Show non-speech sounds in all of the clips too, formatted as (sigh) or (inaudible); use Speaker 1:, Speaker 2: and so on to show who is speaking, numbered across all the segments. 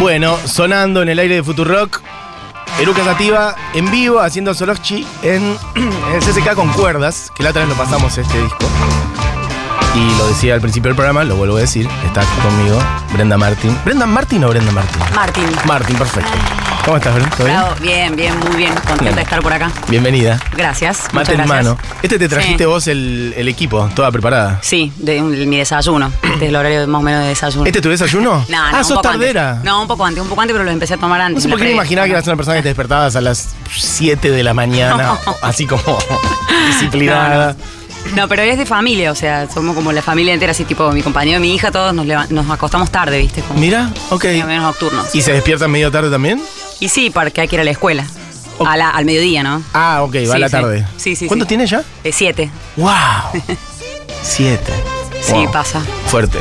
Speaker 1: Bueno, sonando en el aire de Futurock, Eruca Sativa en vivo haciendo Solochi en, en el CCK con cuerdas, que la otra vez lo pasamos este disco. Y lo decía al principio del programa, lo vuelvo a decir, está aquí conmigo Brenda Martín. ¿Brenda Martín o Brenda Martín?
Speaker 2: Martín.
Speaker 1: Martín, perfecto. ¿Cómo estás, Brenda? ¿Todo bien?
Speaker 2: Bravo, bien, bien, muy bien. Contenta de estar por acá.
Speaker 1: Bienvenida.
Speaker 2: Gracias.
Speaker 1: Mate
Speaker 2: muchas
Speaker 1: en
Speaker 2: gracias.
Speaker 1: mano. Este te trajiste
Speaker 2: Sí.
Speaker 1: vos el, el equipo, toda preparada.
Speaker 2: Sí, de un- mi desayuno. Este es el horario más o menos de desayuno.
Speaker 1: ¿Este es tu desayuno?
Speaker 2: No, no,
Speaker 1: ah,
Speaker 2: un
Speaker 1: sos
Speaker 2: poco antes.
Speaker 1: tardera.
Speaker 2: No, un poco antes, un poco antes, pero lo empecé a tomar antes.
Speaker 1: No sé por qué me imaginaba que eras una persona que te despertabas a las 7 de la mañana, (laughs)
Speaker 2: No.
Speaker 1: así como (laughs) disciplinada.
Speaker 2: No, pero es de familia, o sea, somos como la familia entera, así tipo mi compañero, mi hija, todos nos, nos acostamos tarde, ¿viste? Como
Speaker 1: Mira, ok.
Speaker 2: menos nocturnos.
Speaker 1: ¿Y se despiertan medio tarde también?
Speaker 2: Y sí, porque hay que ir a la escuela. A la- al mediodía, ¿no?
Speaker 1: Ah, ok, va
Speaker 2: Sí,
Speaker 1: a la
Speaker 2: sí.
Speaker 1: tarde.
Speaker 2: Sí, sí,
Speaker 1: ¿Cuánto
Speaker 2: sí.
Speaker 1: tiene ya?
Speaker 2: Eh, siete.
Speaker 1: ¡Wow! (laughs) Siete.
Speaker 2: Sí,
Speaker 1: Wow.
Speaker 2: pasa.
Speaker 1: Fuerte.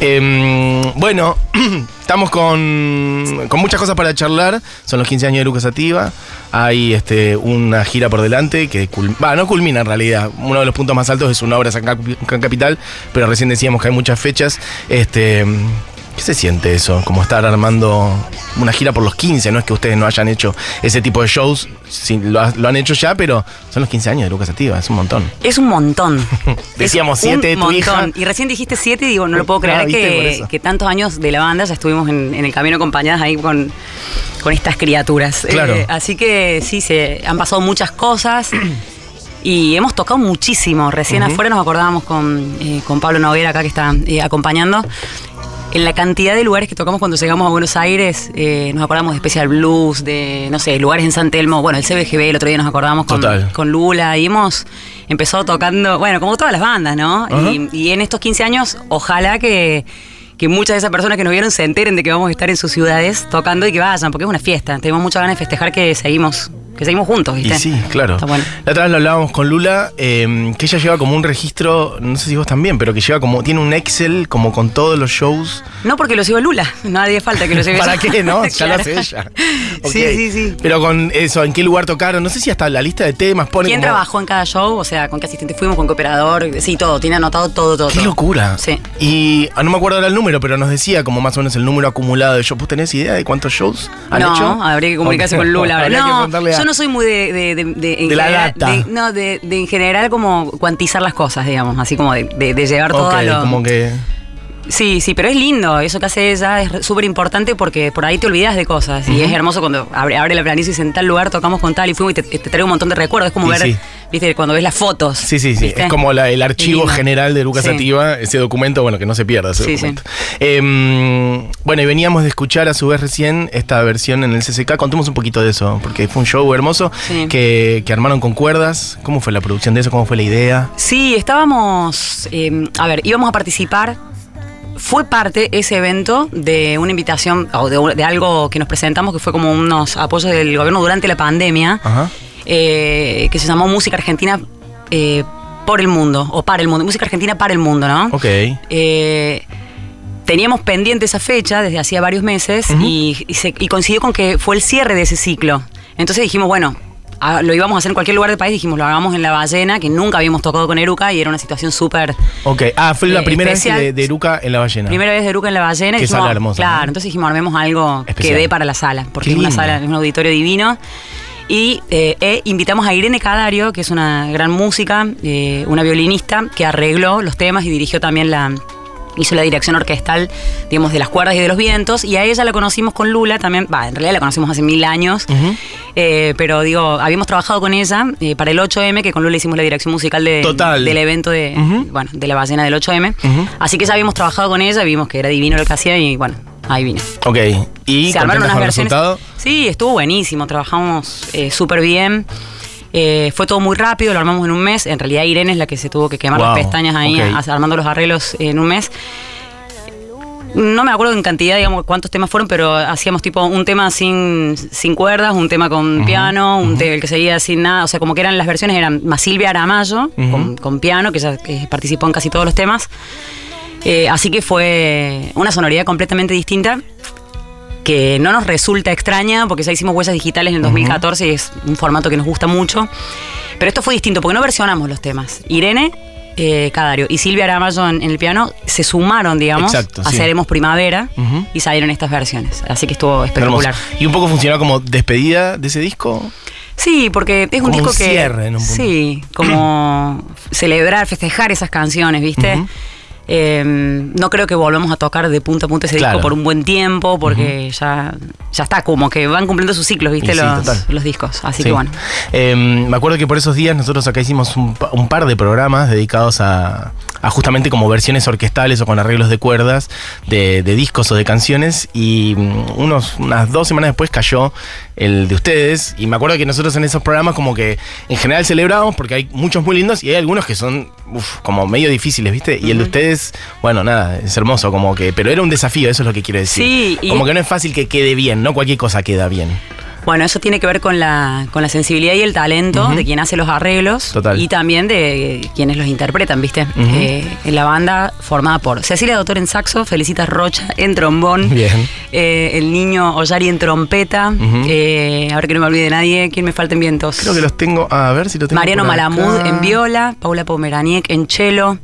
Speaker 1: Em, bueno, (clears throat) estamos con, con muchas cosas para charlar. Son los 15 años de Lucas Sativa. Hay este, una gira por delante que cul- va, no culmina en realidad. Uno de los puntos más altos es una obra en Capital, pero recién decíamos que hay muchas fechas. Este, ¿Qué se siente eso? Como estar armando una gira por los 15, no es que ustedes no hayan hecho ese tipo de shows, sí, lo, ha- lo han hecho ya, pero son los 15 años de Lucas Sativa, es un montón.
Speaker 2: Es un montón. (laughs)
Speaker 1: Decíamos
Speaker 2: Es
Speaker 1: siete
Speaker 2: un
Speaker 1: de tu
Speaker 2: montón.
Speaker 1: hija.
Speaker 2: Y recién dijiste siete y digo, no lo puedo (laughs)
Speaker 1: Ah,
Speaker 2: creer.
Speaker 1: Por
Speaker 2: que, tantos años de la banda ya estuvimos en, en el camino acompañadas ahí con, con estas criaturas. Eh,
Speaker 1: Claro.
Speaker 2: así que sí, se han pasado muchas cosas. Y hemos tocado muchísimo. Recién afuera nos acordábamos con, eh, con Pablo Noguera acá que está eh, acompañando. En la cantidad de lugares que tocamos cuando llegamos a Buenos Aires, eh, nos acordamos de Special Blues, de, no sé, lugares en San Telmo, bueno, el CBGB, el otro día nos acordamos con, Lula y hemos empezado tocando, bueno, como todas las bandas, ¿no? Y, y en estos 15 años, ojalá que, que muchas de esas personas que nos vieron se enteren de que vamos a estar en sus ciudades tocando y que vayan, porque es una fiesta. Tenemos muchas ganas de festejar que seguimos, que seguimos juntos, ¿viste?
Speaker 1: Y sí, claro.
Speaker 2: Está bueno.
Speaker 1: La otra vez lo hablábamos con Lula, eh, que ella lleva como un registro, no sé si vos también, pero que lleva como, tiene un Excel como con todos los shows.
Speaker 2: No porque lo sigo Lula, (laughs) nadie falta que lo siga
Speaker 1: ¿Para qué, no? (laughs) Ya
Speaker 2: Claro.
Speaker 1: lo hace ella. (laughs)
Speaker 2: Sí, sí, sí.
Speaker 1: Pero con eso, ¿en qué lugar tocaron? No sé si hasta la lista de temas pone
Speaker 2: ¿Quién
Speaker 1: como-
Speaker 2: trabajó en cada show? O sea, con qué asistente fuimos, con qué operador, sí, todo, tiene anotado todo, todo.
Speaker 1: ¡Qué
Speaker 2: todo.
Speaker 1: locura!
Speaker 2: Sí.
Speaker 1: Y ah, no me acuerdo ahora el número, pero nos decía como más o menos el número acumulado de shows. ¿Vos tenés idea de cuántos shows han
Speaker 2: no,
Speaker 1: hecho?
Speaker 2: habría que comunicarse con Lula. ahora.
Speaker 1: Que
Speaker 2: No,
Speaker 1: a-
Speaker 2: yo no soy muy de... De, de, de-
Speaker 1: De la
Speaker 2: general-
Speaker 1: data.
Speaker 2: no, de, de en general como cuantizar las cosas, digamos, así como de, llevar todo
Speaker 1: Ok,
Speaker 2: a lo...
Speaker 1: como que...
Speaker 2: Sí, sí, pero es lindo, eso que hace ella es súper importante porque por ahí te olvidas de cosas y es hermoso cuando abre, abre la planicie y en tal lugar tocamos con tal y fuimos y te, te trae un montón de recuerdos, es como
Speaker 1: Y
Speaker 2: ver,
Speaker 1: sí.
Speaker 2: Viste, cuando ves las fotos.
Speaker 1: Sí, sí, sí.
Speaker 2: ¿viste?
Speaker 1: Es como la- el archivo general de Lucas
Speaker 2: Sí.
Speaker 1: Sativa, ese documento, bueno, que no se pierda ese
Speaker 2: Sí,
Speaker 1: documento. Em, bueno, y veníamos de escuchar a su vez recién esta versión en el CCK. Contemos un poquito de eso, porque fue un show hermoso que, que armaron con cuerdas. ¿Cómo fue la producción de eso? ¿Cómo fue la idea?
Speaker 2: Sí, estábamos, eh, a ver, íbamos a participar. Fue parte ese evento de una invitación o de, de algo que nos presentamos que fue como unos apoyos del gobierno durante la pandemia,
Speaker 1: Ajá.
Speaker 2: Eh, que se llamó Música Argentina eh, por el mundo o para el mundo, Música Argentina para el mundo, ¿no?
Speaker 1: Ok.
Speaker 2: Eh, teníamos pendiente esa fecha desde hacía varios meses y, y se- y coincidió con que fue el cierre de ese ciclo. Entonces dijimos, bueno, a- lo íbamos a hacer en cualquier lugar del país, dijimos, lo hagamos en La Ballena, que nunca habíamos tocado con Eruca y era una situación súper...
Speaker 1: Ok. Ah, fue la
Speaker 2: Eh,
Speaker 1: primera
Speaker 2: especial.
Speaker 1: vez de, de Eruca en la ballena.
Speaker 2: Primera vez de Eruca en La Ballena.
Speaker 1: Qué
Speaker 2: dijimos,
Speaker 1: sala hermosa,
Speaker 2: Claro,
Speaker 1: ¿no?
Speaker 2: entonces dijimos, armemos algo
Speaker 1: Especial.
Speaker 2: que dé para la sala, porque
Speaker 1: Qué
Speaker 2: es una
Speaker 1: lindo.
Speaker 2: sala, es un auditorio divino. Y eh, e invitamos a Irene Cadario, que es una gran música, eh, una violinista, que arregló los temas y dirigió también la. hizo la dirección orquestal, digamos, de las cuerdas y de los vientos. Y a ella la conocimos con Lula también. Va, en realidad la conocimos hace mil años. Eh, pero digo, habíamos trabajado con ella eh, para el 8M, que con Lula hicimos la dirección musical de-
Speaker 1: Total.
Speaker 2: del evento de, bueno, de la ballena del 8M.
Speaker 1: Ujú.
Speaker 2: Así que ya habíamos trabajado con ella, vimos que era divino lo que hacía y bueno, ahí vine.
Speaker 1: Ok. ¿Y
Speaker 2: Se armaron unas
Speaker 1: con
Speaker 2: versiones.
Speaker 1: resultado?
Speaker 2: Sí, estuvo buenísimo, trabajamos eh, súper bien. Eh, fue todo muy rápido, lo armamos en un mes. En realidad Irene es la que se tuvo que quemar
Speaker 1: Wow,
Speaker 2: las pestañas ahí, a- armando los arreglos en un mes. No me acuerdo en cantidad, digamos, cuántos temas fueron, pero hacíamos tipo un tema sin, sin cuerdas, un tema con piano, un te- el que seguía sin nada. O sea, como que eran las versiones, eran más Silvia Aramayo, con, con piano, que ya que participó en casi todos los temas. Eh, así que fue una sonoridad completamente distinta que no nos resulta extraña porque ya hicimos huellas digitales en el 2014 y es un formato que nos gusta mucho. Pero esto fue distinto porque no versionamos los temas. Irene eh, Cadario y Silvia Aramayo en, en el piano se sumaron, digamos,
Speaker 1: Exacto,
Speaker 2: a
Speaker 1: sí.
Speaker 2: Seremos Primavera y salieron estas versiones. Así que estuvo
Speaker 1: Hermoso.
Speaker 2: espectacular.
Speaker 1: Y un poco funcionó como despedida de ese disco.
Speaker 2: Sí, porque es un disco
Speaker 1: un
Speaker 2: que.
Speaker 1: cierre en un punto.
Speaker 2: Sí, como (clears throat) celebrar, festejar esas canciones, ¿viste? Eh, no creo que volvamos a tocar de punta a punta ese
Speaker 1: Claro.
Speaker 2: disco por un buen tiempo, porque ya, ya está, como que van cumpliendo sus ciclos, ¿viste?
Speaker 1: Sí,
Speaker 2: los, los discos. Así
Speaker 1: Sí.
Speaker 2: que bueno.
Speaker 1: Eh, me acuerdo que por esos días nosotros acá hicimos un, pa- un par de programas dedicados a, a justamente como versiones orquestales o con arreglos de cuerdas de, de discos o de canciones y mm, unos, unas dos semanas después cayó el de ustedes y me acuerdo que nosotros en esos programas como que en general celebramos porque hay muchos muy lindos y hay algunos que son uf, como medio difíciles, ¿viste? Y el de ustedes, bueno, nada, es hermoso como que, pero era un desafío, eso es lo que quiero decir.
Speaker 2: Sí, y-
Speaker 1: como que no es fácil que quede bien, no cualquier cosa queda bien.
Speaker 2: Bueno, eso tiene que ver con la, con la sensibilidad y el talento de quien hace los arreglos
Speaker 1: Total.
Speaker 2: y también de quienes los interpretan, ¿viste? Eh, en la banda formada por Cecilia Doctor en saxo, Felicitas Rocha en trombón,
Speaker 1: Bien.
Speaker 2: eh, el niño Ollari en trompeta,
Speaker 1: Ujú.
Speaker 2: eh, ahora que no me olvide de nadie, ¿quién me falta en vientos?
Speaker 1: Creo que los tengo, a ver si lo tengo
Speaker 2: Mariano. Malamud en viola, Paula Pomeraniec en cello.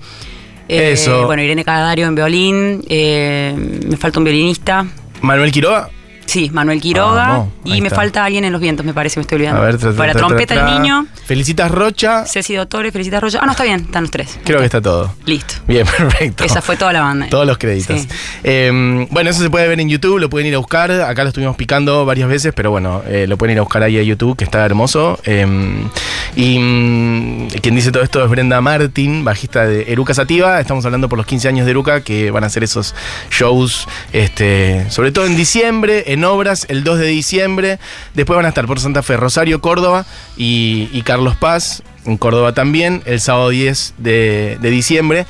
Speaker 2: eh,
Speaker 1: Eso.
Speaker 2: Bueno, Irene Cadario en violín, eh, me falta un violinista.
Speaker 1: Manuel Quiroga.
Speaker 2: Sí, Manuel Quiroga. Y me
Speaker 1: está.
Speaker 2: falta alguien en los vientos, me parece, me estoy olvidando.
Speaker 1: A ver, tra, tra,
Speaker 2: Para
Speaker 1: tra,
Speaker 2: trompeta el niño,
Speaker 1: Felicitas Rocha.
Speaker 2: Ceci Dottore, Felicitas Rocha. Ah, no, está bien, están los tres.
Speaker 1: Creo que está todo.
Speaker 2: Listo.
Speaker 1: Bien, (laughs) perfecto.
Speaker 2: Esa fue toda la banda.
Speaker 1: Todos los créditos.
Speaker 2: Sí.
Speaker 1: Eh, bueno, eso se puede ver en YouTube, lo pueden ir a buscar. Acá lo estuvimos picando varias veces, pero bueno, eh, lo pueden ir a buscar ahí a YouTube, que está hermoso. Eh, y mm, quien dice todo esto es Brenda Martin, bajista de Eruca Sativa. Estamos hablando por los 15 años de Eruca, que van a hacer esos shows, este, sobre todo en diciembre, en obras, el 2 de diciembre. Después van a estar por Santa Fe, Rosario, Córdoba y, Carlos Paz, en Córdoba también, el sábado 10 de, de diciembre.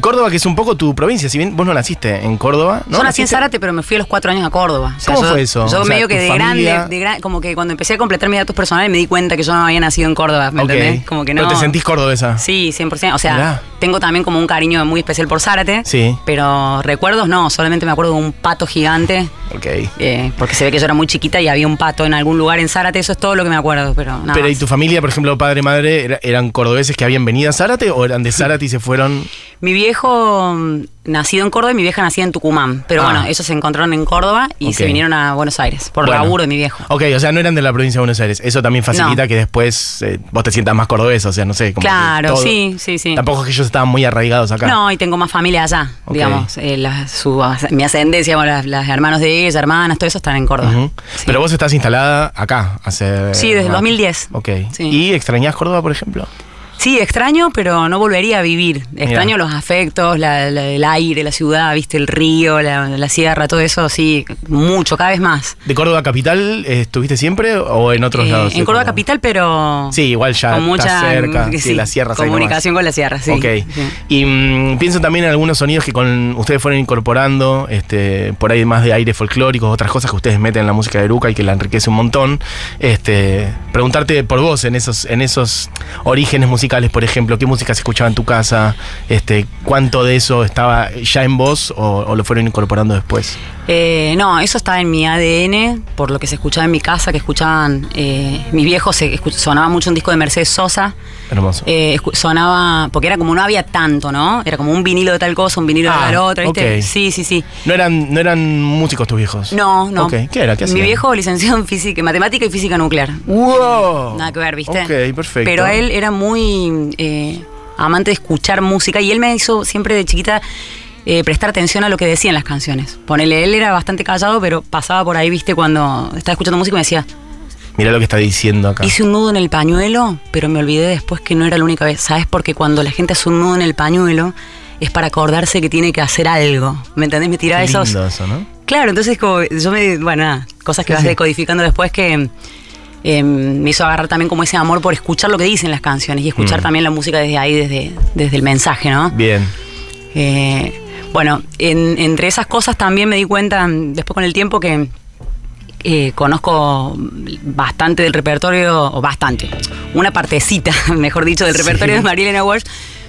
Speaker 1: Córdoba, que es un poco tu provincia, si bien vos no naciste en Córdoba, ¿no?
Speaker 2: Yo nací en. Zárate, pero me fui a los cuatro años a Córdoba. O
Speaker 1: ¿Cómo
Speaker 2: yo-
Speaker 1: fue eso?
Speaker 2: Yo
Speaker 1: O sea,
Speaker 2: medio que de
Speaker 1: familia-
Speaker 2: grande, de gran- como que cuando empecé a completar mis datos personales me di cuenta que yo no había nacido en Córdoba, ¿me entendés? Como que no.
Speaker 1: Pero te sentís cordobesa.
Speaker 2: Sí, 100%. O sea,
Speaker 1: Mirá.
Speaker 2: tengo también como un cariño muy especial por Zárate.
Speaker 1: Sí.
Speaker 2: Pero recuerdos no, solamente me acuerdo de un pato gigante.
Speaker 1: Ok.
Speaker 2: eh, porque se ve que yo era muy chiquita y había un pato en algún lugar en Zárate, eso es todo lo que me acuerdo, pero nada
Speaker 1: Pero ¿y tu familia, por ejemplo, padre, madre, era- eran cordobeses que habían venido a Zárate o eran de (laughs) Zárate y se fueron?
Speaker 2: Mi viejo mm, nacido en Córdoba y mi vieja nacida en Tucumán. Pero
Speaker 1: Ah.
Speaker 2: bueno, ellos se encontraron en Córdoba y se vinieron a Buenos Aires por
Speaker 1: Bueno.
Speaker 2: laburo de mi viejo.
Speaker 1: Ok, o sea, no eran de la provincia de Buenos Aires. Eso también facilita
Speaker 2: No.
Speaker 1: que después eh, vos te sientas más cordobés, o sea, no sé. Como
Speaker 2: Claro, sí, sí, sí.
Speaker 1: Tampoco es que ellos estaban muy arraigados acá.
Speaker 2: No, y tengo más familia allá, digamos. eh, la- su- mi ascendencia, bueno, las, las hermanos de ella, hermanas, todo eso están en Córdoba. Sí.
Speaker 1: Pero vos estás instalada acá hace.
Speaker 2: Sí, desde el
Speaker 1: rato.
Speaker 2: 2010.
Speaker 1: Ok.
Speaker 2: Sí.
Speaker 1: ¿Y extrañás Córdoba, por ejemplo?
Speaker 2: Sí, extraño, pero no volvería a vivir. Extraño
Speaker 1: Mirá.
Speaker 2: los afectos, la- la- el aire, la ciudad, viste, el río, la, la sierra, todo eso, sí, mucho, cada vez más.
Speaker 1: ¿De Córdoba capital eh, estuviste siempre o en otros
Speaker 2: Eh,
Speaker 1: lados?
Speaker 2: en Córdoba capital, pero
Speaker 1: Sí, igual ya
Speaker 2: con
Speaker 1: está cerca, sí,
Speaker 2: sí,
Speaker 1: las sierras ahí
Speaker 2: comunicación con la sierra, sí.
Speaker 1: ok.
Speaker 2: sí.
Speaker 1: Y mm, pienso también en algunos sonidos que con ustedes fueron incorporando, este, por ahí más de aire folclórico, otras cosas que ustedes meten en la música de Eruca y que la enriquece un montón. Este, preguntarte por vos en esos, en esos orígenes musicales, por ejemplo, qué música se escuchaba en tu casa, este, cuánto de eso estaba ya en vos o, o lo fueron incorporando después.
Speaker 2: Eh, no, eso está en mi ADN, por lo que se escuchaba en mi casa, que escuchaban, eh, mis viejos se sonaba mucho un disco de Mercedes Sosa,
Speaker 1: Hermoso.
Speaker 2: eh, sonaba, porque era como no había tanto, ¿no? Era como un vinilo de tal cosa, un vinilo
Speaker 1: Ah,
Speaker 2: de tal otra, ¿viste? Sí, sí, sí.
Speaker 1: no eran, no eran músicos tus viejos.
Speaker 2: No, no.
Speaker 1: ¿qué era? ¿Qué
Speaker 2: Mi
Speaker 1: hacían?
Speaker 2: viejo licenciado en física, matemática y física nuclear.
Speaker 1: ¡Wow!
Speaker 2: Nada que ver, ¿viste?
Speaker 1: Ok, perfecto.
Speaker 2: Pero él era muy eh, amante de escuchar música y él me hizo siempre de chiquita eh, prestar atención a lo que decían las canciones. Ponele, él era bastante callado, pero pasaba por ahí, ¿viste? Cuando estaba escuchando música y me decía,
Speaker 1: Mira lo que está diciendo acá.
Speaker 2: hice un nudo en el pañuelo, pero me olvidé después que no era la única vez. ¿Sabes? Porque cuando la gente hace un nudo en el pañuelo es para acordarse que tiene que hacer algo. ¿Me entendés? Me tiraba
Speaker 1: Qué
Speaker 2: esos...
Speaker 1: lindo eso, ¿no?
Speaker 2: Claro, entonces como yo me, bueno, nada, cosas que
Speaker 1: Sí,
Speaker 2: vas
Speaker 1: sí.
Speaker 2: decodificando después que eh, me hizo agarrar también como ese amor por escuchar lo que dicen las canciones y escuchar
Speaker 1: Mm.
Speaker 2: también la música desde ahí, desde, desde el mensaje, ¿no?
Speaker 1: Bien.
Speaker 2: Eh, bueno, en- entre esas cosas también me di cuenta después con el tiempo que eh, conozco bastante del repertorio, o bastante, una partecita, (laughs) mejor dicho, del
Speaker 1: Sí.
Speaker 2: repertorio de Marilena Walsh,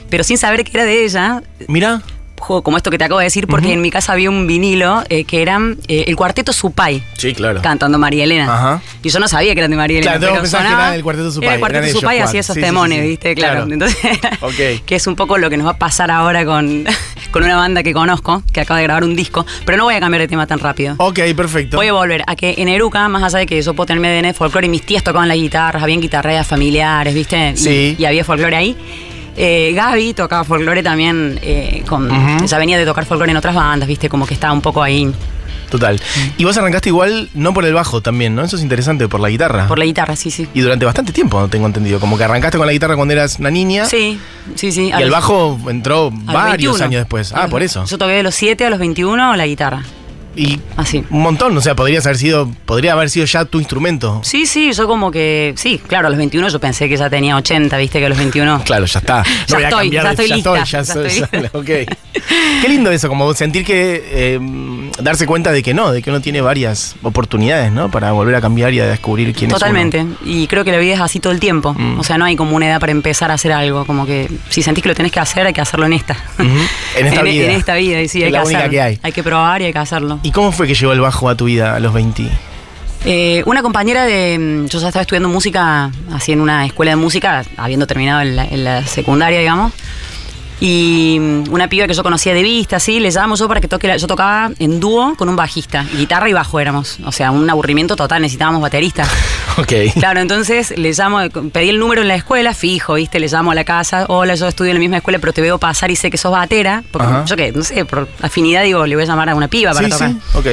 Speaker 2: pero sin saber que era de ella,
Speaker 1: Mira.
Speaker 2: Juego como esto que te acabo de decir, porque en mi casa había un vinilo eh, que eran eh, el cuarteto Supay.
Speaker 1: Sí, claro.
Speaker 2: Cantando María Elena.
Speaker 1: Ajá.
Speaker 2: Y yo no sabía que eran de María Elena.
Speaker 1: Claro,
Speaker 2: pero
Speaker 1: pensado que
Speaker 2: sonaba-
Speaker 1: era el Cuarteto Supay,
Speaker 2: Era el cuarteto
Speaker 1: eran
Speaker 2: Supay, hacía esos
Speaker 1: Sí, sí,
Speaker 2: temones,
Speaker 1: sí, sí.
Speaker 2: ¿viste? Claro.
Speaker 1: Claro.
Speaker 2: Entonces, (laughs)
Speaker 1: Ok.
Speaker 2: que es un poco lo que nos va a pasar ahora con, (laughs) con una banda que conozco, que acaba de grabar un disco. Pero no voy a cambiar de tema tan rápido.
Speaker 1: Ok, perfecto.
Speaker 2: Voy a volver a que en Eruca, más allá de que yo puedo tener mi ADN de folclore y mis tías tocaban las guitarras, habían guitarreas familiares, ¿viste? Y-
Speaker 1: Sí.
Speaker 2: Y, había folclore ahí. Eh, Gaby tocaba folclore también, eh, con, ya venía de tocar folclore en otras bandas, ¿viste? Como que estaba un poco ahí
Speaker 1: Total. Y vos arrancaste igual, no por el bajo también, ¿no? Eso es interesante, por la guitarra.
Speaker 2: por la guitarra, sí, sí.
Speaker 1: Y durante bastante tiempo, tengo entendido. Como que arrancaste con la guitarra cuando eras una niña.
Speaker 2: Sí, sí, sí.
Speaker 1: Y el bajo entró varios
Speaker 2: 21.
Speaker 1: años después. Ah, por eso.
Speaker 2: Yo toqué de los 7 a los 21 la guitarra.
Speaker 1: Y
Speaker 2: Así.
Speaker 1: un montón, o sea, podrías haber sido, podría haber sido ya tu instrumento.
Speaker 2: Sí, sí, yo como que, sí, claro, a los 21 yo pensé que ya tenía 80, viste que a los 21. (laughs)
Speaker 1: Claro, ya está. (laughs) No
Speaker 2: Ya
Speaker 1: voy a
Speaker 2: estoy,
Speaker 1: cambiar
Speaker 2: ya estoy lista,
Speaker 1: ya
Speaker 2: ya
Speaker 1: soy-
Speaker 2: estoy.
Speaker 1: ya-. (laughs) Qué lindo eso, como sentir que eh, darse cuenta de que no, de que uno tiene varias oportunidades, ¿no? Para volver a cambiar y a descubrir quién
Speaker 2: Totalmente.
Speaker 1: es uno.
Speaker 2: Y creo que la vida es así todo el tiempo.
Speaker 1: Mm.
Speaker 2: O sea, no hay como una edad para empezar a hacer algo. Como que si sentís que lo tenés que hacer, hay que hacerlo en esta.
Speaker 1: En esta vida.
Speaker 2: En esta vida, y sí,
Speaker 1: Es
Speaker 2: hay
Speaker 1: la
Speaker 2: que
Speaker 1: única que hay.
Speaker 2: Hay que probar y hay que hacerlo.
Speaker 1: ¿Y cómo fue que llegó el bajo a tu vida a los 20?
Speaker 2: Eh, una compañera de. mm, Yo ya estaba estudiando música, así en una escuela de música, habiendo terminado en la, en la secundaria, digamos. Y mm, una piba que yo conocía de vista, así, le llamamos yo para que toque. la- yo tocaba en dúo con un bajista. Guitarra y bajo éramos. O sea, un aburrimiento total, necesitábamos baterista. (laughs)
Speaker 1: Ok.
Speaker 2: Claro, entonces le llamo, pedí el número en la escuela, fijo, ¿viste? Le llamo a la casa, hola, yo estudio en la misma escuela, pero te veo pasar y sé que sos batera. Porque
Speaker 1: Ajá.
Speaker 2: yo qué, no sé, por afinidad digo, le voy a llamar a una piba para
Speaker 1: Sí,
Speaker 2: tocar.
Speaker 1: sí, ok.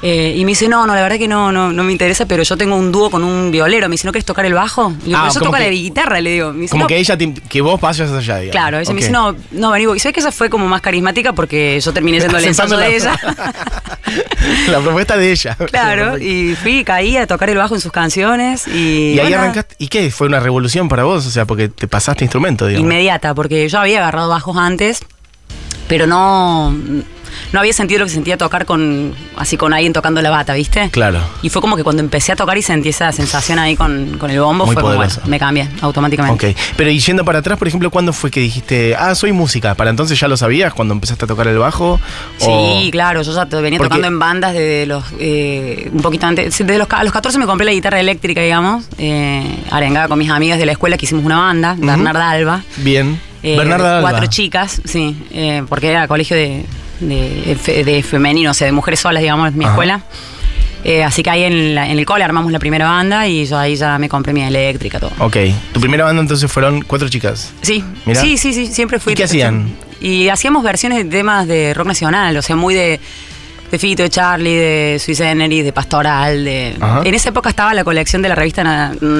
Speaker 2: Eh, y me dice, no, no, la verdad que no, no, no me interesa, pero yo tengo un dúo con un violero. Me dice, ¿no quieres tocar el bajo? Y yo,
Speaker 1: Ah,
Speaker 2: yo toco la guitarra, le digo. Me dice,
Speaker 1: Como
Speaker 2: no.
Speaker 1: que ella, te- que vos pasas allá, digamos.
Speaker 2: Claro, ella me dice, no, no, vení. Y sabes que esa fue como más carismática porque yo terminé siendo el (laughs) ensayo de ella. (laughs)
Speaker 1: la propuesta de ella. (laughs)
Speaker 2: claro, y fui, caí a tocar el bajo en sus canciones. Y,
Speaker 1: Y ahí
Speaker 2: bueno,
Speaker 1: arrancaste. ¿Y qué? ¿Fue una revolución para vos? O sea, porque te pasaste instrumento, digamos.
Speaker 2: Inmediata, porque yo había agarrado bajos antes, pero no, no había sentido lo que sentía tocar con así con alguien tocando la bata, ¿viste?
Speaker 1: Claro.
Speaker 2: Y fue como que cuando empecé a tocar y sentí esa sensación ahí con, con el bombo,
Speaker 1: Muy
Speaker 2: fue como,
Speaker 1: poderoso.
Speaker 2: bueno, me cambié automáticamente.
Speaker 1: Ok. Pero y yendo para atrás, por ejemplo, ¿cuándo fue que dijiste, ah, soy música? ¿Para entonces ya lo sabías cuando empezaste a tocar el bajo? O-
Speaker 2: Sí, claro, yo ya venía
Speaker 1: Porque-
Speaker 2: tocando en bandas desde los, eh, un poquito antes, desde los, a los 14 me compré la guitarra eléctrica, digamos, eh, arengada con mis amigas de la escuela que hicimos una banda, Bernarda Alba.
Speaker 1: Bien.
Speaker 2: Eh,
Speaker 1: Bernarda Alba.
Speaker 2: Cuatro chicas, sí, eh, porque era colegio de, de, de femenino, o sea, de mujeres solas, digamos, mi
Speaker 1: Ajá.
Speaker 2: escuela. Eh, así que ahí en, la- en el cole armamos la primera banda y yo ahí ya me compré mi eléctrica, todo.
Speaker 1: Ok. Tu primera banda entonces fueron cuatro chicas.
Speaker 2: Sí,
Speaker 1: Mirá.
Speaker 2: sí, sí, sí, siempre fui.
Speaker 1: ¿Y qué hacían?
Speaker 2: Y hacíamos versiones de temas de rock nacional, o sea, muy de, de Fito, de Charlie, de Swiss Energy, de Pastoral, de...
Speaker 1: Ajá.
Speaker 2: En esa época estaba la colección de la revista, na- mm,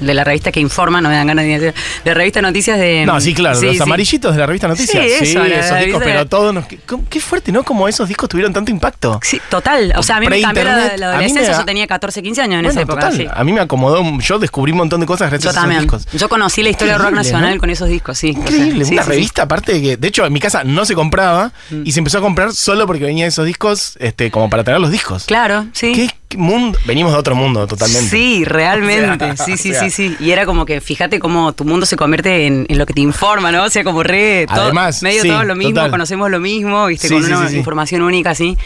Speaker 2: de la revista que informa, no me dan ganas de decir, de revista Noticias de...
Speaker 1: No, sí, claro, los amarillitos de la revista Noticias.
Speaker 2: Sí, eso, la-
Speaker 1: esos
Speaker 2: la
Speaker 1: discos, pero todos nos. Qué, fuerte, ¿no? Como esos discos tuvieron tanto impacto.
Speaker 2: Sí, total. O sea, a mí me cambió la, la adolescencia,
Speaker 1: da-
Speaker 2: yo tenía 14, 15 años en
Speaker 1: Bueno,
Speaker 2: esa época.
Speaker 1: total. A mí me acomodó. Yo descubrí un montón de cosas gracias
Speaker 2: Yo
Speaker 1: a esos
Speaker 2: también.
Speaker 1: discos.
Speaker 2: Yo conocí la historia del rock
Speaker 1: Increíble,
Speaker 2: nacional
Speaker 1: ¿no?
Speaker 2: con esos discos, sí. O sea,
Speaker 1: Increíble, una revista aparte que, de hecho, en mi casa no se compraba y se empezó a comprar solo porque venían esos discos, este, como para tener los discos.
Speaker 2: Claro, sí.
Speaker 1: ¿Qué mundo? Venimos de otro mundo totalmente.
Speaker 2: Sí, realmente. (laughs)
Speaker 1: O sea, (laughs)
Speaker 2: sí, sí,
Speaker 1: o sea.
Speaker 2: sí, sí. Y era como que, fíjate cómo tu mundo se convierte en, en lo que te informa, ¿no? O sea, como re. todo-
Speaker 1: Además,
Speaker 2: medio
Speaker 1: sí,
Speaker 2: todo lo mismo,
Speaker 1: total.
Speaker 2: conocemos lo mismo, ¿viste?
Speaker 1: Sí,
Speaker 2: con
Speaker 1: sí,
Speaker 2: una
Speaker 1: sí, sí.
Speaker 2: información única, sí.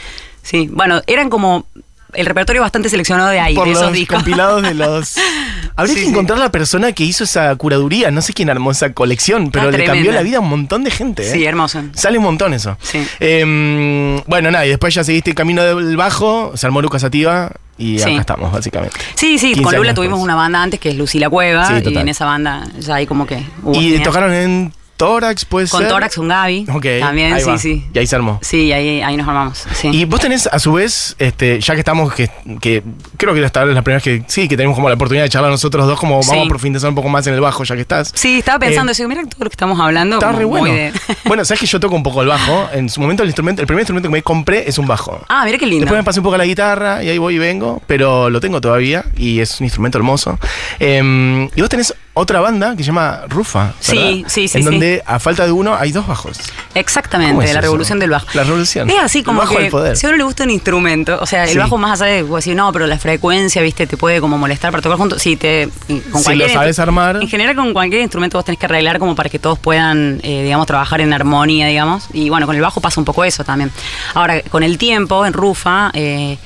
Speaker 2: Sí. Bueno, eran como. El repertorio bastante seleccionado de ahí,
Speaker 1: Por
Speaker 2: de esos discos.
Speaker 1: compilados de los. (laughs) Habría
Speaker 2: Sí,
Speaker 1: que
Speaker 2: sí.
Speaker 1: encontrar la persona que hizo esa curaduría. No sé quién armó esa colección, pero
Speaker 2: Ah,
Speaker 1: le cambió la vida a un montón de gente. ¿eh?
Speaker 2: Sí, hermoso.
Speaker 1: Sale un montón eso.
Speaker 2: Sí.
Speaker 1: Eh, bueno, nada, y después ya seguiste el camino del bajo, se armó Lucas Sativa y
Speaker 2: Sí.
Speaker 1: acá estamos, básicamente.
Speaker 2: Sí, sí,
Speaker 1: 15
Speaker 2: con Lula tuvimos una banda antes que es Lucila Cueva.
Speaker 1: Sí,
Speaker 2: y en esa banda ya ahí como que. hubo
Speaker 1: y
Speaker 2: genial.
Speaker 1: tocaron en Tórax, puede
Speaker 2: Con
Speaker 1: ser.
Speaker 2: Tórax, con Gaby.
Speaker 1: Ok,
Speaker 2: También,
Speaker 1: ahí
Speaker 2: sí,
Speaker 1: va.
Speaker 2: sí.
Speaker 1: Y ahí se armó.
Speaker 2: Sí, ahí, ahí nos armamos. Sí.
Speaker 1: Y vos tenés, a su vez, este, ya que estamos, que, que creo que esta es la primera vez que sí, que tenemos como la oportunidad de charlar nosotros dos, como vamos
Speaker 2: Sí.
Speaker 1: a profundizar un poco más en el bajo, ya que estás.
Speaker 2: Sí, estaba pensando,
Speaker 1: Eh,
Speaker 2: digo, mira todo lo que estamos hablando.
Speaker 1: Está re
Speaker 2: muy
Speaker 1: bueno.
Speaker 2: de- (laughs)
Speaker 1: bueno, sabes que yo toco un poco el bajo. En su momento el instrumento, el primer instrumento que me compré es un bajo.
Speaker 2: ah, mira qué lindo.
Speaker 1: Después me pasé un poco a la guitarra y ahí voy y vengo, pero lo tengo todavía y es un instrumento hermoso. Eh, y vos tenés otra banda que se llama Rufa.
Speaker 2: Sí,
Speaker 1: ¿verdad?
Speaker 2: sí, sí,
Speaker 1: En
Speaker 2: sí.
Speaker 1: donde a falta de uno hay dos bajos. ¿Cómo
Speaker 2: Exactamente,
Speaker 1: es
Speaker 2: la
Speaker 1: eso?
Speaker 2: revolución del bajo.
Speaker 1: La revolución.
Speaker 2: Es así como
Speaker 1: El bajo
Speaker 2: que
Speaker 1: del poder.
Speaker 2: si a uno le gusta un instrumento, o sea, el
Speaker 1: Sí.
Speaker 2: bajo más allá de decir, no, pero la frecuencia, viste, te puede como molestar para tocar juntos. Sí, te con
Speaker 1: Si lo sabes armar.
Speaker 2: En general con cualquier instrumento vos tenés que arreglar como para que todos puedan, eh, digamos, trabajar en armonía, digamos. Y bueno, con el bajo pasa un poco eso también. Ahora, con el tiempo, en Rufa, eh,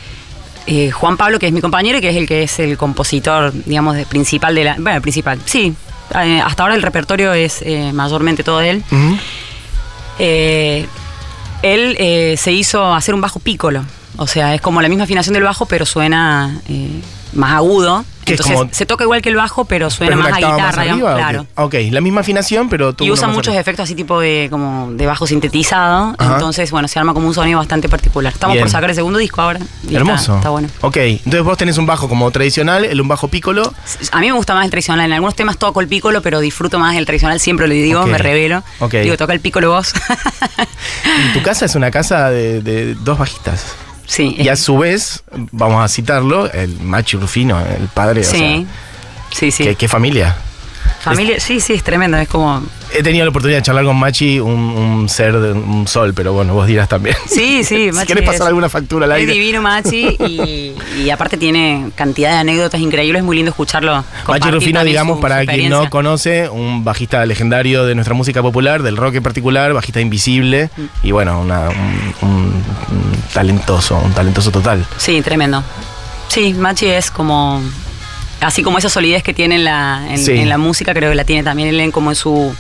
Speaker 2: eh, Juan Pablo, que es mi compañero y que es el que es el compositor, digamos, principal de la. Bueno, principal, sí. Eh, hasta ahora el repertorio es eh, mayormente todo de él. Él se hizo hacer un bajo pícolo. O sea, es como la misma afinación del bajo, pero suena más agudo.
Speaker 1: Que
Speaker 2: Entonces
Speaker 1: como-
Speaker 2: se toca igual que el bajo, pero suena
Speaker 1: Pero
Speaker 2: más a guitarra,
Speaker 1: más
Speaker 2: digamos,
Speaker 1: arriba,
Speaker 2: claro.
Speaker 1: ¿o qué? ok, la misma afinación, pero tú
Speaker 2: Y usa muchos efectos así tipo de como de bajo sintetizado.
Speaker 1: Ajá.
Speaker 2: Entonces, bueno, se arma como un sonido bastante particular. Estamos
Speaker 1: Bien.
Speaker 2: por sacar el segundo disco ahora. y
Speaker 1: Hermoso.
Speaker 2: Está, bueno.
Speaker 1: Ok, entonces vos tenés un bajo como tradicional, el un bajo pícolo.
Speaker 2: A mí me gusta más el tradicional. En algunos temas toco el pícolo, pero disfruto más el tradicional. Siempre lo digo, me revelo.
Speaker 1: Ok.
Speaker 2: Digo, toca el pícolo vos. (laughs)
Speaker 1: Y tu casa es una casa de, de dos bajistas.
Speaker 2: Sí.
Speaker 1: Y a su vez, vamos a citarlo, el Machi Rufino, el padre. o
Speaker 2: sí.
Speaker 1: sea,
Speaker 2: sí, sí.
Speaker 1: ¿qué, qué familia.
Speaker 2: Familia, sí, sí, es tremendo. Es como.
Speaker 1: He tenido la oportunidad de charlar con Machi, un, un ser, de un sol, pero bueno, vos dirás también.
Speaker 2: Sí, sí, (laughs)
Speaker 1: si
Speaker 2: Machi
Speaker 1: querés pasar
Speaker 2: es-
Speaker 1: alguna factura al
Speaker 2: Es
Speaker 1: aire.
Speaker 2: divino Machi y, (laughs) y aparte tiene cantidad de anécdotas increíbles, es muy lindo escucharlo.
Speaker 1: Machi Rufino, digamos,
Speaker 2: su-
Speaker 1: para
Speaker 2: su
Speaker 1: quien no conoce, un bajista legendario de nuestra música popular, del rock en particular, bajista invisible
Speaker 2: Mm.
Speaker 1: y bueno, una- un, un- un talentoso, un talentoso total.
Speaker 2: Sí, tremendo. Sí, Machi es como. Así como esa solidez que tiene en la, en,
Speaker 1: Sí.
Speaker 2: en la música, creo que la tiene también él en como en su.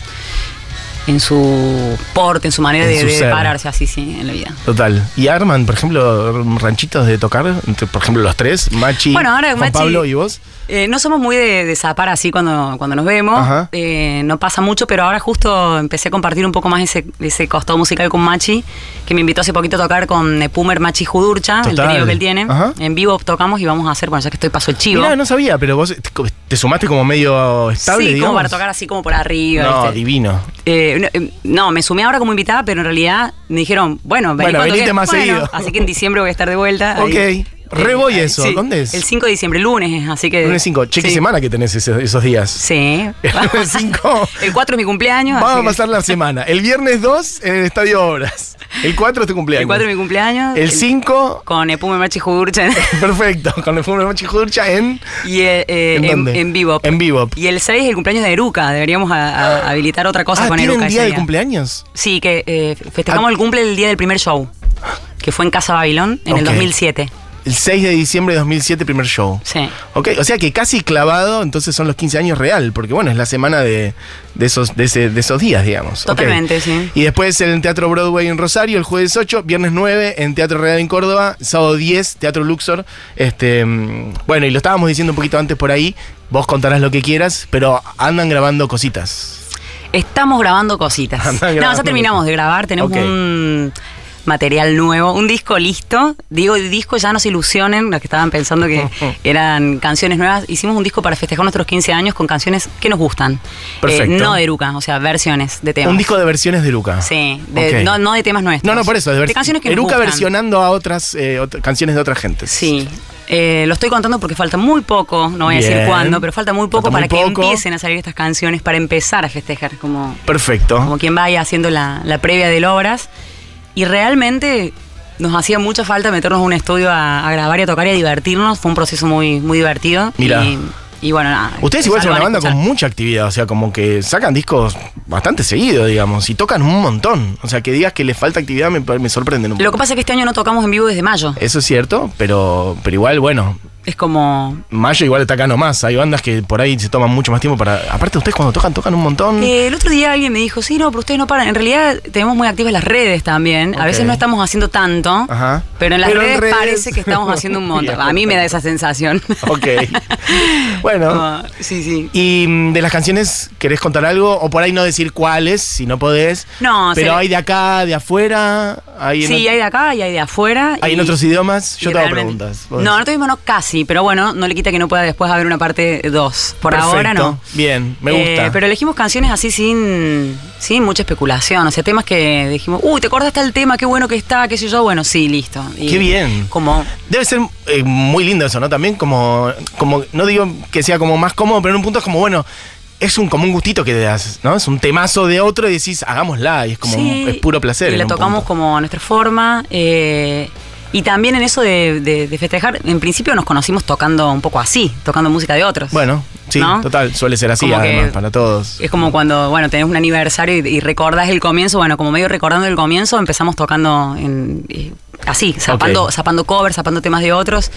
Speaker 2: En su porte, en su manera
Speaker 1: En
Speaker 2: de,
Speaker 1: su
Speaker 2: de
Speaker 1: ser.
Speaker 2: pararse así, sí, en la vida.
Speaker 1: Total. ¿Y arman, por ejemplo, ranchitos de tocar? Por ejemplo, los tres, Machi,
Speaker 2: Bueno, ahora
Speaker 1: Juan
Speaker 2: Machi-
Speaker 1: Pablo y vos.
Speaker 2: Eh, no somos muy de, de zapar así cuando, cuando nos vemos. Eh, no pasa mucho, pero ahora justo empecé a compartir un poco más ese, ese costado musical con Machi, que me invitó hace poquito a tocar con Pumer Machi Judurcha, el trío que él tiene.
Speaker 1: Ajá.
Speaker 2: En vivo tocamos y vamos a hacer, bueno, ya que estoy paso el chivo.
Speaker 1: Mirá, no sabía, pero vos te, te sumaste como medio estable,
Speaker 2: sí,
Speaker 1: digamos.
Speaker 2: como para tocar así como por arriba.
Speaker 1: No,
Speaker 2: ¿viste?
Speaker 1: divino.
Speaker 2: Eh, eh, no, me sumé ahora como invitada, pero en realidad me dijeron, bueno, vení
Speaker 1: Bueno,
Speaker 2: cuando
Speaker 1: venite
Speaker 2: quieras.
Speaker 1: más
Speaker 2: Bueno,
Speaker 1: seguido.
Speaker 2: Así que en diciembre voy a estar de vuelta.
Speaker 1: Ok.
Speaker 2: ahí.
Speaker 1: Re voy
Speaker 2: ahí,
Speaker 1: eso. ¿Dónde es?
Speaker 2: El 5 de diciembre, lunes, así que...
Speaker 1: Lunes 5. Che, qué
Speaker 2: sí.
Speaker 1: semana que tenés ese- esos días.
Speaker 2: Sí. (laughs)
Speaker 1: El lunes 5.
Speaker 2: El 4 es mi cumpleaños.
Speaker 1: Vamos a
Speaker 2: que-
Speaker 1: pasar la semana. El viernes 2 en el Estadio Obras. El 4 es tu cumpleaños.
Speaker 2: El 4 es mi cumpleaños.
Speaker 1: El 5,
Speaker 2: Con Epume Machi Judurcha. (laughs)
Speaker 1: perfecto. Con el fútbol Machi Jurcha en.
Speaker 2: y eh, eh,
Speaker 1: ¿En
Speaker 2: en, en vivo.
Speaker 1: En Vivo.
Speaker 2: Y el 6 es el cumpleaños de Eruca. Deberíamos a- a- habilitar otra cosa
Speaker 1: Ah,
Speaker 2: con
Speaker 1: ¿tienen
Speaker 2: Eruca.
Speaker 1: día
Speaker 2: ese
Speaker 1: de cumpleaños?
Speaker 2: Sí, que eh, festejamos
Speaker 1: Ah.
Speaker 2: el cumple el día del primer show. Que fue en Casa Babilón en el
Speaker 1: Ok.
Speaker 2: 2007.
Speaker 1: El 6 de diciembre de 2007, primer show.
Speaker 2: Sí.
Speaker 1: Ok, o sea que casi clavado, entonces son los 15 años real, porque bueno, es la semana de, de esos, de, ese- de esos días, digamos.
Speaker 2: Totalmente, sí.
Speaker 1: Y después en el Teatro Broadway en Rosario, el jueves 8, viernes 9 en Teatro Real en Córdoba, sábado 10, Teatro Luxor. Este, mm, bueno, y lo estábamos diciendo un poquito antes por ahí, vos contarás lo que quieras, pero andan grabando cositas.
Speaker 2: Estamos grabando cositas. No, ya terminamos de grabar. Tenemos un material nuevo, un disco listo. Digo, disco ya no se ilusionen, los que estaban pensando que (laughs) eran canciones nuevas. Hicimos un disco para festejar nuestros 15 años con canciones que nos gustan.
Speaker 1: Perfecto.
Speaker 2: Eh, no de Eruca, o sea, versiones de temas.
Speaker 1: Un disco de versiones de Luca.
Speaker 2: Sí, de- no, no de temas nuestros.
Speaker 1: No, no, por eso, de, vers-
Speaker 2: canciones que
Speaker 1: Eruca versionando a otras eh, canciones de otras gentes.
Speaker 2: Sí. Eh, lo estoy contando porque falta muy poco, no voy a decir cuándo, pero falta muy poco
Speaker 1: Falta muy
Speaker 2: para que
Speaker 1: poco.
Speaker 2: empiecen a salir estas canciones, para empezar a festejar, como,
Speaker 1: Perfecto.
Speaker 2: como quien vaya haciendo la, la previa del Obras. Y realmente nos hacía mucha falta meternos a un estudio a, a grabar y a tocar y a divertirnos. Fue un proceso muy, muy divertido.
Speaker 1: Mira.
Speaker 2: Y, y bueno, nada.
Speaker 1: Ustedes igual son una banda con mucha actividad, o sea, como que sacan discos bastante seguido, digamos, y tocan un montón. O sea, que digas que les falta actividad me, me sorprenden un
Speaker 2: Lo que
Speaker 1: poco.
Speaker 2: pasa es que este año no tocamos en vivo desde mayo.
Speaker 1: Eso es cierto, pero, pero igual, bueno,
Speaker 2: Es como.
Speaker 1: Mayo igual está acá nomás. Hay bandas que por ahí se toman mucho más tiempo para. Aparte, ustedes cuando tocan, tocan un montón.
Speaker 2: Eh, el otro día alguien me dijo, sí, no, pero ustedes no paran. En realidad tenemos muy activas las redes también. A veces no estamos haciendo tanto,
Speaker 1: Ajá.
Speaker 2: pero en las
Speaker 1: Pero
Speaker 2: redes,
Speaker 1: redes-
Speaker 2: parece que estamos haciendo un montón. A mí me da esa sensación. (laughs)
Speaker 1: Ok. bueno.
Speaker 2: Sí, sí.
Speaker 1: Y mm, de las canciones, ¿querés contar algo? O por ahí no decir cuáles, si no podés.
Speaker 2: No,
Speaker 1: Pero
Speaker 2: se-
Speaker 1: hay de acá, de afuera. Hay
Speaker 2: Sí, hay de acá y hay de afuera.
Speaker 1: hay en otros idiomas. Yo te hago preguntas.
Speaker 2: No, no tuvimos no casi, pero bueno, no le quita que no pueda después haber una parte 2. Por
Speaker 1: Perfecto.
Speaker 2: ahora no.
Speaker 1: Bien, me
Speaker 2: Eh,
Speaker 1: gusta.
Speaker 2: pero elegimos canciones así sin, sin mucha especulación. O sea, temas que dijimos, uy, ¿te acuerdas tal tema? Qué bueno que está, qué sé yo. Bueno, sí, listo. Y
Speaker 1: Qué bien.
Speaker 2: Como,
Speaker 1: Debe ser eh, muy lindo eso, ¿no? También como, como, no digo que sea como más cómodo, pero en un punto es como, bueno, es un como un gustito que te das, ¿no? Es un temazo de otro y decís, hagámosla, y es como
Speaker 2: Sí,
Speaker 1: un- es puro placer.
Speaker 2: Y la tocamos
Speaker 1: punto.
Speaker 2: como a nuestra forma. eh, y también en eso de, de- de festejar, en principio nos conocimos tocando un poco así, tocando música de otros.
Speaker 1: Bueno, sí,
Speaker 2: ¿no?
Speaker 1: total, suele ser así
Speaker 2: Como
Speaker 1: además, para todos.
Speaker 2: Es como cuando, bueno, tenés un aniversario y, y recordás el comienzo, bueno, como medio recordando el comienzo, empezamos tocando en, así, zapando, zapando covers, zapando temas de otros,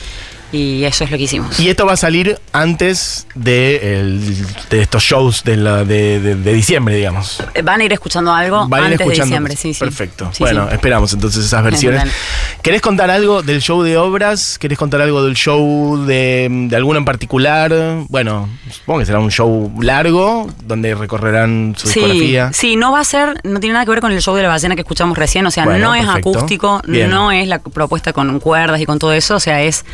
Speaker 2: y eso es lo que hicimos.
Speaker 1: Y esto va a salir antes de, el- de estos shows de, la- de, de- de diciembre, digamos.
Speaker 2: Eh, Van a ir escuchando algo
Speaker 1: Van a ir
Speaker 2: antes
Speaker 1: escuchando.
Speaker 2: de diciembre, sí, sí.
Speaker 1: Perfecto.
Speaker 2: Sí,
Speaker 1: bueno,
Speaker 2: sí.
Speaker 1: esperamos entonces esas versiones.
Speaker 2: Dale.
Speaker 1: ¿Querés contar algo del show de obras? ¿Querés contar algo del show de, de alguno en particular? Bueno, supongo que será un show largo donde recorrerán su
Speaker 2: Sí,
Speaker 1: discografía.
Speaker 2: sí, no va a ser, no tiene nada que ver con el show de la ballena que escuchamos recién, o sea,
Speaker 1: Bueno,
Speaker 2: no es
Speaker 1: perfecto.
Speaker 2: acústico,
Speaker 1: Bien.
Speaker 2: no es la propuesta con cuerdas y con todo eso, o sea, es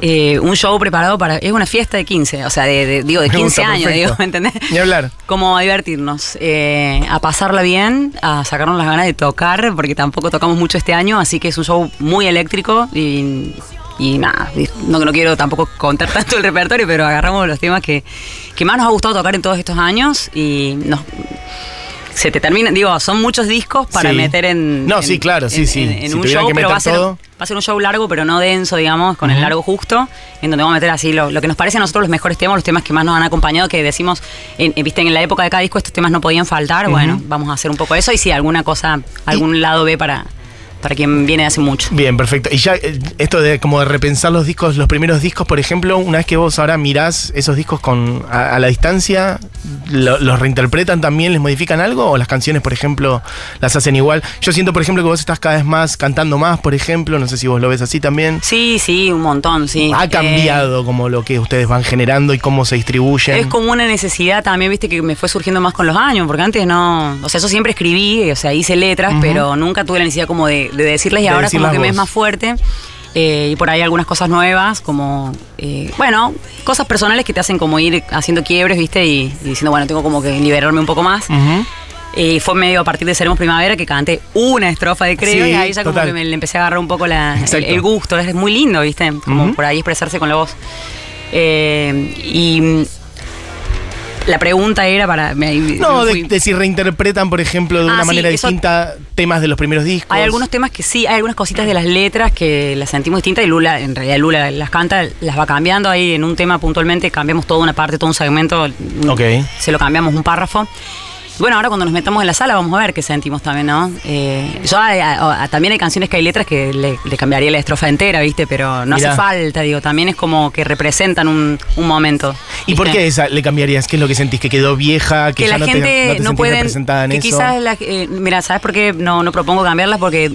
Speaker 2: eh, un show preparado para, es una fiesta de 15, o sea, de, de- digo, de
Speaker 1: Me
Speaker 2: 15
Speaker 1: gusta,
Speaker 2: años,
Speaker 1: perfecto.
Speaker 2: digo, ¿me entendés?
Speaker 1: Ni hablar.
Speaker 2: Como a divertirnos, eh, a pasarla bien, a sacarnos las ganas de tocar, porque tampoco tocamos mucho este año, así que es un show muy eléctrico y, y nada, no, no quiero tampoco contar (laughs) tanto el repertorio, pero agarramos los temas que, que más nos ha gustado tocar en todos estos años y nos... Se te termina, digo, son muchos discos para
Speaker 1: Sí.
Speaker 2: meter en.
Speaker 1: No,
Speaker 2: en-
Speaker 1: sí, claro, sí,
Speaker 2: en-
Speaker 1: sí.
Speaker 2: En, en
Speaker 1: Si
Speaker 2: un show,
Speaker 1: que
Speaker 2: pero va a, ser,
Speaker 1: todo.
Speaker 2: va a ser un show largo, pero no denso, digamos, con el largo justo, en donde vamos a meter así lo, lo que nos parece a nosotros los mejores temas, los temas que más nos han acompañado, que decimos, viste, en la época de cada disco estos temas no podían faltar, bueno, vamos a hacer un poco eso y si alguna cosa, algún lado B para, para quien viene hace mucho.
Speaker 1: Bien, perfecto. Y ya eh, esto de como de repensar los discos, los primeros discos, por ejemplo, una vez que vos ahora mirás esos discos con a, a la distancia, lo- ¿los reinterpretan también, les modifican algo? ¿O las canciones, por ejemplo, las hacen igual? Yo siento, por ejemplo, que vos estás cada vez más cantando más, por ejemplo, no sé si vos lo ves así también.
Speaker 2: Sí, sí, un montón, sí.
Speaker 1: Ha
Speaker 2: Eh,
Speaker 1: cambiado como lo que ustedes van generando y cómo se distribuyen.
Speaker 2: Es como una necesidad también, viste, que me fue surgiendo más con los años, porque antes no. O sea, yo siempre escribí, o sea, hice letras, pero nunca tuve la necesidad como de, de decirles y
Speaker 1: De
Speaker 2: ahora
Speaker 1: decirlas
Speaker 2: como que me es más fuerte. eh, y por ahí algunas cosas nuevas, como, eh, bueno, cosas personales que te hacen como ir haciendo quiebres, viste, y, y diciendo, bueno, tengo como que liberarme un poco más. Y fue medio a partir de Seremos Primavera que canté una estrofa de Creo
Speaker 1: Sí,
Speaker 2: y ahí ya como que me le empecé a agarrar un poco la, el, gusto. Es muy lindo, ¿viste? Como por ahí expresarse con la voz. Eh, y la pregunta era para... me-
Speaker 1: No,
Speaker 2: me
Speaker 1: de, de si reinterpretan, por ejemplo, de
Speaker 2: Ah,
Speaker 1: una
Speaker 2: sí,
Speaker 1: manera distinta temas de los primeros discos.
Speaker 2: Hay algunos temas que sí, hay algunas cositas de las letras que las sentimos distintas y Lula, en realidad Lula las canta, las va cambiando ahí en un tema puntualmente, cambiamos toda una parte, todo un segmento, se lo cambiamos un párrafo. Bueno, ahora cuando nos metamos en la sala vamos a ver qué sentimos también, ¿no? Eh, yo a- a- a- también hay canciones que hay letras que le, le cambiaría la estrofa entera, ¿viste? Pero no
Speaker 1: Mirá.
Speaker 2: hace falta, digo, también es como que representan un, un momento.
Speaker 1: ¿Y por qué esa le cambiarías? ¿Qué es lo que sentís? ¿Que quedó vieja? ¿Que,
Speaker 2: que
Speaker 1: ya
Speaker 2: la
Speaker 1: no te,
Speaker 2: gente
Speaker 1: no te
Speaker 2: no,
Speaker 1: sentís
Speaker 2: pueden
Speaker 1: representada en
Speaker 2: que
Speaker 1: eso?
Speaker 2: quizás la- eh, mira sabes por qué no, no propongo cambiarlas porque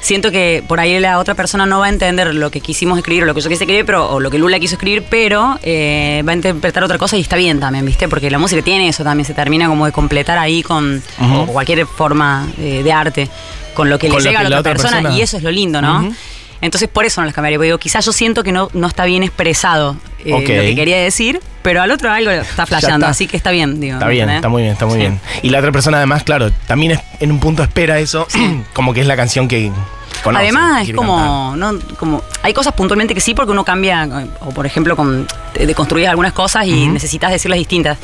Speaker 2: siento que por ahí la otra persona no va a entender lo que quisimos escribir o lo que yo quise escribir pero o lo que Lula quiso escribir pero eh, va a interpretar otra cosa y está bien también viste porque la música tiene eso también se termina como de completar ahí con o cualquier forma eh, de arte con lo que
Speaker 1: Con
Speaker 2: le llega
Speaker 1: que
Speaker 2: a la otra, persona,
Speaker 1: persona-
Speaker 2: y eso es lo lindo no
Speaker 1: Ujú.
Speaker 2: Entonces por eso no las cambiaría. Porque digo, quizás yo siento que no, no está bien expresado eh, lo que quería decir, pero al otro algo está flasheando, así que está bien, digo.
Speaker 1: Está bien, está muy bien, está muy
Speaker 2: Sí.
Speaker 1: bien. Y la otra persona además, claro, también es- en un punto espera eso, (clears throat) como que es la canción que conoce.
Speaker 2: Además, es como, no, como. Hay cosas puntualmente que sí, porque uno cambia, o por ejemplo, con, deconstruyes algunas cosas y necesitas decirlas distintas.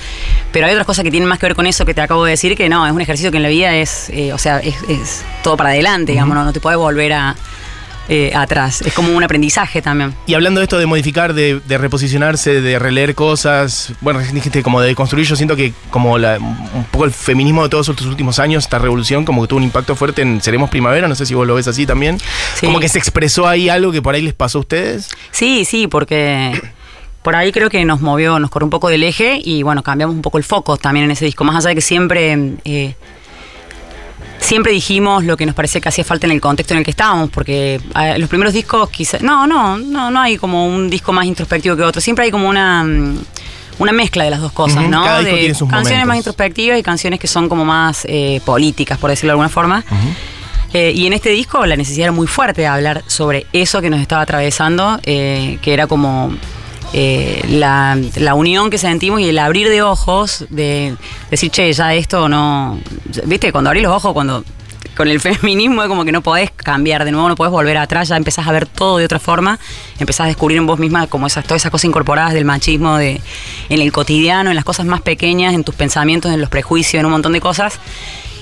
Speaker 2: Pero hay otras cosas que tienen más que ver con eso que te acabo de decir, que no, es un ejercicio que en la vida es, eh, o sea, es, es todo para adelante, digamos, no, no te puedes volver a, eh, atrás. Es como un aprendizaje también.
Speaker 1: Y hablando de esto de modificar, de, de reposicionarse, de releer cosas, bueno, dijiste como de construir, yo siento que como la, un poco el feminismo de todos estos últimos años, esta revolución, como que tuvo un impacto fuerte en Seremos Primavera, no sé si vos lo ves así también.
Speaker 2: Sí.
Speaker 1: Como que se expresó ahí algo que por ahí les pasó a ustedes.
Speaker 2: Sí, sí, porque por ahí creo que nos movió, nos corrió un poco del eje y bueno, cambiamos un poco el foco también en ese disco. Más allá de que siempre, eh, siempre dijimos lo que nos parecía que hacía falta en el contexto en el que estábamos, porque eh, los primeros discos quizás, no, no, no, no hay como un disco más introspectivo que otro. Siempre hay como una mm, una mezcla de las dos cosas, ¿no?
Speaker 1: cada disco
Speaker 2: de
Speaker 1: tiene sus
Speaker 2: canciones
Speaker 1: momentos.
Speaker 2: más introspectivas y canciones que son como más eh, políticas, por decirlo de alguna forma. Eh, y en este disco la necesidad era muy fuerte de hablar sobre eso que nos estaba atravesando, eh, que era como eh, la, la unión que sentimos y el abrir de ojos, de decir, che, ya esto no... Viste, cuando abrís los ojos, cuando con el (laughs) feminismo es como que no podés cambiar de nuevo, no podés volver atrás, ya empezás a ver todo de otra forma, empezás a descubrir en vos misma como esas, todas esas cosas incorporadas del machismo de, en el cotidiano, en las cosas más pequeñas, en tus pensamientos, en los prejuicios, en un montón de cosas.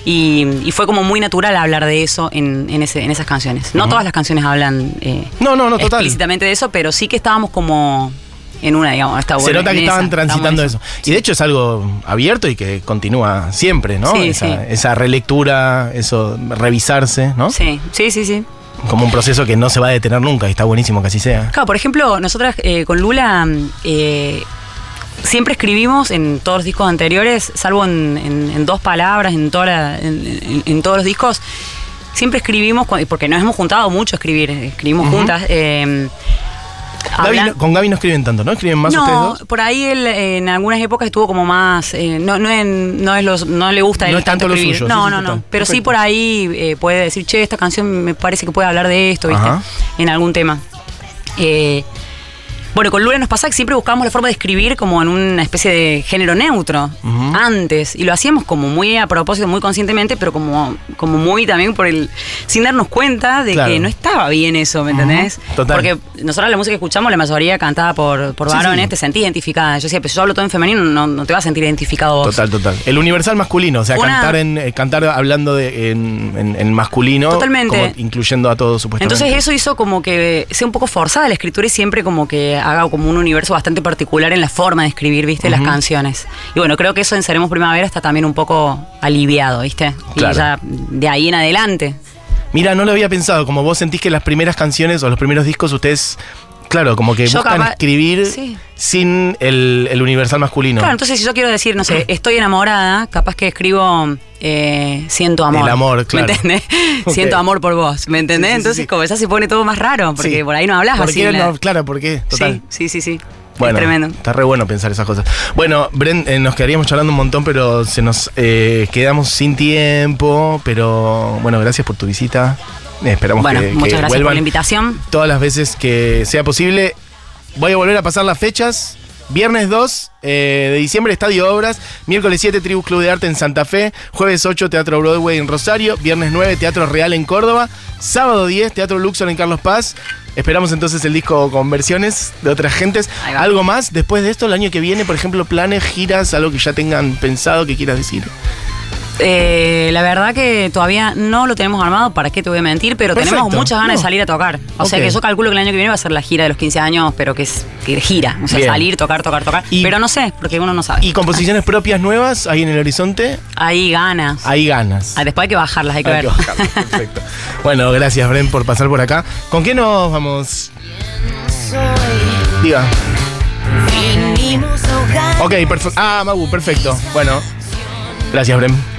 Speaker 2: Y, y fue como muy natural hablar de eso en, en, ese- en esas canciones. No todas las canciones hablan eh,
Speaker 1: No, no, no, total.
Speaker 2: explícitamente de eso, pero sí que estábamos como en una, digamos. Está
Speaker 1: Se
Speaker 2: bueno,
Speaker 1: nota
Speaker 2: en
Speaker 1: que estaban transitando eso. Y de hecho es algo abierto y que continúa siempre, ¿no?
Speaker 2: Sí,
Speaker 1: esa,
Speaker 2: sí.
Speaker 1: esa relectura, eso, revisarse, ¿no?
Speaker 2: Sí, sí, sí, sí.
Speaker 1: Como un proceso que no se va a detener nunca y está buenísimo que así sea.
Speaker 2: Claro, por ejemplo, nosotras eh, con Lula eh, siempre escribimos en todos los discos anteriores, salvo en, en- en dos palabras, en, toda la- en, todos los discos, siempre escribimos, porque nos hemos juntado mucho a escribir, escribimos juntas. eh,
Speaker 1: Gaby
Speaker 2: hablan-
Speaker 1: no- con Gaby no escriben tanto, ¿no? ¿Escriben más ustedes dos?
Speaker 2: por ahí él en algunas épocas estuvo como más. eh, no, no, en- no es los, no le gusta
Speaker 1: No es tanto lo suyo,
Speaker 2: No,
Speaker 1: sí,
Speaker 2: no, no. Pero sí por ahí eh, puede decir, che, esta canción me parece que puede hablar de esto, ¿viste?
Speaker 1: Ajá.
Speaker 2: En algún tema. Eh, bueno, con Lula nos pasa que siempre buscábamos la forma de escribir como en una especie de género neutro antes. Y lo hacíamos como muy a propósito, muy conscientemente, pero como, como muy también por el. sin darnos cuenta de
Speaker 1: Claro.
Speaker 2: que no estaba bien eso, ¿me
Speaker 1: Ujú.
Speaker 2: entendés?
Speaker 1: Total.
Speaker 2: Porque nosotros la música que escuchamos, la mayoría cantada por, por
Speaker 1: Sí,
Speaker 2: varones,
Speaker 1: sí.
Speaker 2: te sentís identificada. Yo decía, pero si yo hablo todo en femenino, no, no te vas a sentir identificado vos.
Speaker 1: Total, total. El universal masculino, o sea,
Speaker 2: Una-
Speaker 1: cantar en eh, cantar hablando de, en, en- en masculino,
Speaker 2: Totalmente.
Speaker 1: como incluyendo a todos supuestamente.
Speaker 2: Entonces eso hizo como que sea un poco forzada la escritura y siempre como que haga como un universo bastante particular en la forma de escribir, ¿viste? Las canciones. Y bueno, creo que eso en Seremos Primavera está también un poco aliviado, ¿viste?
Speaker 1: Claro.
Speaker 2: Y ya de ahí en adelante.
Speaker 1: Mira, no lo había pensado, como vos sentís que las primeras canciones o los primeros discos ustedes, claro, como que
Speaker 2: Yo
Speaker 1: buscan
Speaker 2: capaz-
Speaker 1: escribir
Speaker 2: Sí.
Speaker 1: sin el, el universal masculino.
Speaker 2: Claro, entonces si yo quiero decir, no sé, (clears throat) estoy enamorada, capaz que escribo eh, siento amor.
Speaker 1: El amor, claro.
Speaker 2: ¿Me entendés? (laughs) Siento amor por vos, ¿me entendés?
Speaker 1: Sí, sí, sí,
Speaker 2: entonces como ya se pone todo más raro, porque por ahí no hablas
Speaker 1: ¿Por
Speaker 2: así. la-
Speaker 1: no? Claro, ¿por qué? Total.
Speaker 2: Sí, sí, sí, sí.
Speaker 1: Bueno,
Speaker 2: es tremendo.
Speaker 1: está re bueno pensar esas cosas. Bueno, Bren, eh, nos quedaríamos charlando un montón, pero se nos eh, quedamos sin tiempo. Pero bueno, gracias por tu visita. Esperamos
Speaker 2: Bueno,
Speaker 1: que, que
Speaker 2: muchas gracias por la invitación.
Speaker 1: todas las veces que sea posible. Voy a volver a pasar las fechas. Viernes 2 eh, de diciembre, Estadio Obras. Miércoles 7, Tribu Club de Arte en Santa Fe. Jueves 8, Teatro Broadway en Rosario. Viernes 9, Teatro Real en Córdoba. Sábado 10, Teatro Luxor en Carlos Paz. Esperamos entonces el disco con versiones de otras gentes. ¿Algo más? Después de esto, el año que viene, por ejemplo, planes, giras, algo que ya tengan pensado que quieras decir.
Speaker 2: Eh, la verdad que todavía no lo tenemos armado, ¿para qué te voy a mentir? Pero
Speaker 1: Perfecto.
Speaker 2: tenemos muchas ganas
Speaker 1: No.
Speaker 2: de salir a tocar. O sea que yo calculo que el año que viene va a ser la gira de los 15 años, pero que es que gira. O sea,
Speaker 1: Bien.
Speaker 2: salir, tocar, tocar, tocar.
Speaker 1: Y-
Speaker 2: pero no sé, porque uno no sabe.
Speaker 1: ¿Y composiciones propias nuevas ahí en el horizonte?
Speaker 2: Hay ganas.
Speaker 1: Hay ganas.
Speaker 2: Ah, después hay que bajarlas, hay que
Speaker 1: Hay
Speaker 2: ver.
Speaker 1: que bajarlo, perfecto. Bueno, gracias, Bren, por pasar por acá. ¿Con qué nos vamos? Diga. Ok, perfecto. Ah, Magu, perfecto. Bueno, gracias, Bren.